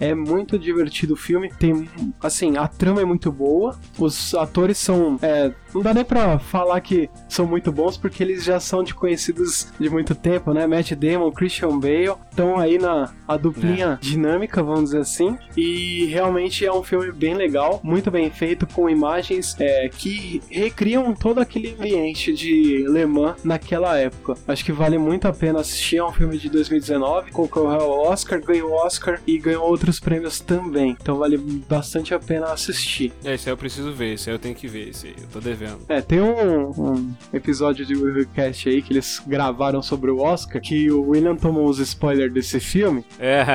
É muito divertido o filme. Tem, assim, a trama é muito boa. Os atores são. é, não dá nem pra falar que são muito bons, porque eles já são de conhecidos de muito tempo, né? Matt Damon, Christian Bale. Estão aí na a duplinha dinâmica, vamos dizer assim. E realmente é um filme bem legal, muito bem feito, com imagens é, que recriam todo aquele ambiente de Le Mans naquela época. Acho que vale muito a pena assistir. É um filme de 2019, concorreu ao Oscar, ganhou o Oscar e ganhou outros prêmios também. Então vale bastante a pena assistir. É, esse aí eu preciso ver, esse aí eu tenho que ver, esse aí eu tô devendo. É, tem um, um episódio de Willcast aí que eles gravaram sobre o Oscar, que o William tomou os spoilers desse filme. É.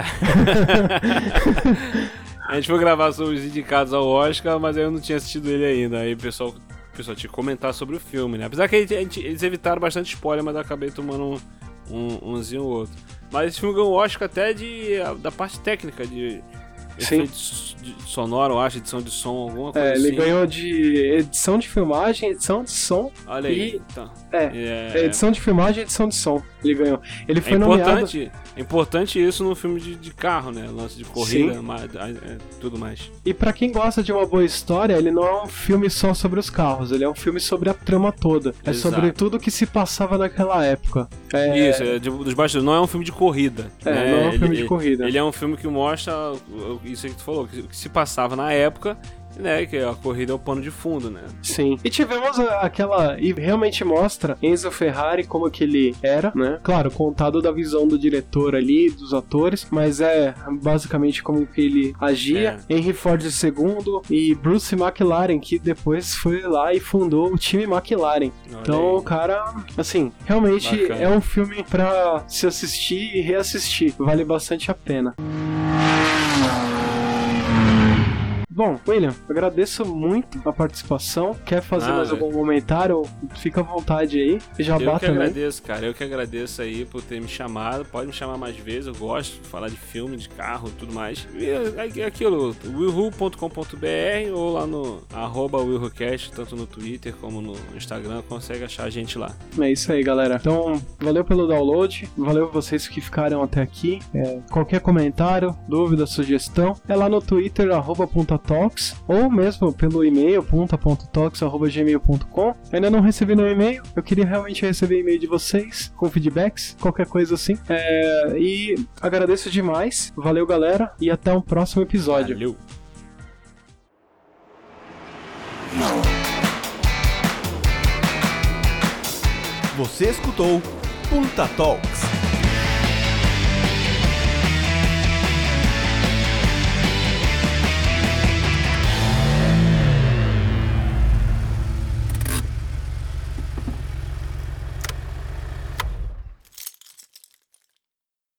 a gente foi gravar sobre os indicados ao Oscar, mas eu não tinha assistido ele ainda. Aí o pessoal, pessoal tinha que comentar sobre o filme, né? Apesar que a gente- eles evitaram bastante spoiler, mas eu acabei tomando um, um, umzinho ou outro. Mas esse filme ganhou Oscar até de, da parte técnica, de Sim. de sonoro, eu acho, edição de som, alguma coisa É, ele assim. ganhou de edição de filmagem, edição de som. Olha aí, e- então. É, É, edição de filmagem edição de som. Ele ganhou. Ele é foi nomeado. importante, é importante isso no filme de, de carro, né? Lance de corrida, mas, é, tudo mais. E pra quem gosta de uma boa história, ele não é um filme só sobre os carros, ele é um filme sobre a trama toda. É Exato. sobre tudo que se passava naquela época. É, Isso, é de- dos bastidores. Não é um filme de corrida. É, né? não é um filme de Ele- corrida. Ele é um filme que mostra isso que tu falou, que, que se passava na época, né? Que a corrida é o pano de fundo, né? Sim. E tivemos aquela. E realmente mostra Enzo Ferrari como que ele era, né? Claro, contado da visão do diretor ali, dos atores, mas é basicamente como que ele agia. Henry Ford II e Bruce McLaren, que depois foi lá e fundou o time McLaren. Olha Então, o cara, assim, realmente Bacana. é um filme pra se assistir e reassistir. Vale bastante a pena. Bom, William, agradeço muito a participação. Quer fazer Ah, mais algum comentário? Fica à vontade aí. Já Eu que também. agradeço, cara. Eu que agradeço aí por ter me chamado. Pode me chamar mais vezes. Eu gosto de falar de filme, de carro e tudo mais. E é, é aquilo, willhu.com.br ou lá no arroba willhucast, tanto no Twitter como no Instagram, consegue achar a gente lá. É isso aí, galera. Então, valeu pelo download. Valeu vocês que ficaram até aqui. É, qualquer comentário, dúvida, sugestão, é lá no Twitter, arroba puntatalks, ou mesmo pelo e-mail, punta.talks, arroba gmail.com. Ainda não recebi no e-mail. Eu queria realmente receber e-mail de vocês, com feedbacks, qualquer coisa assim. É, e agradeço demais. Valeu, galera. E até um próximo episódio. Valeu! Você escutou Punta Talks.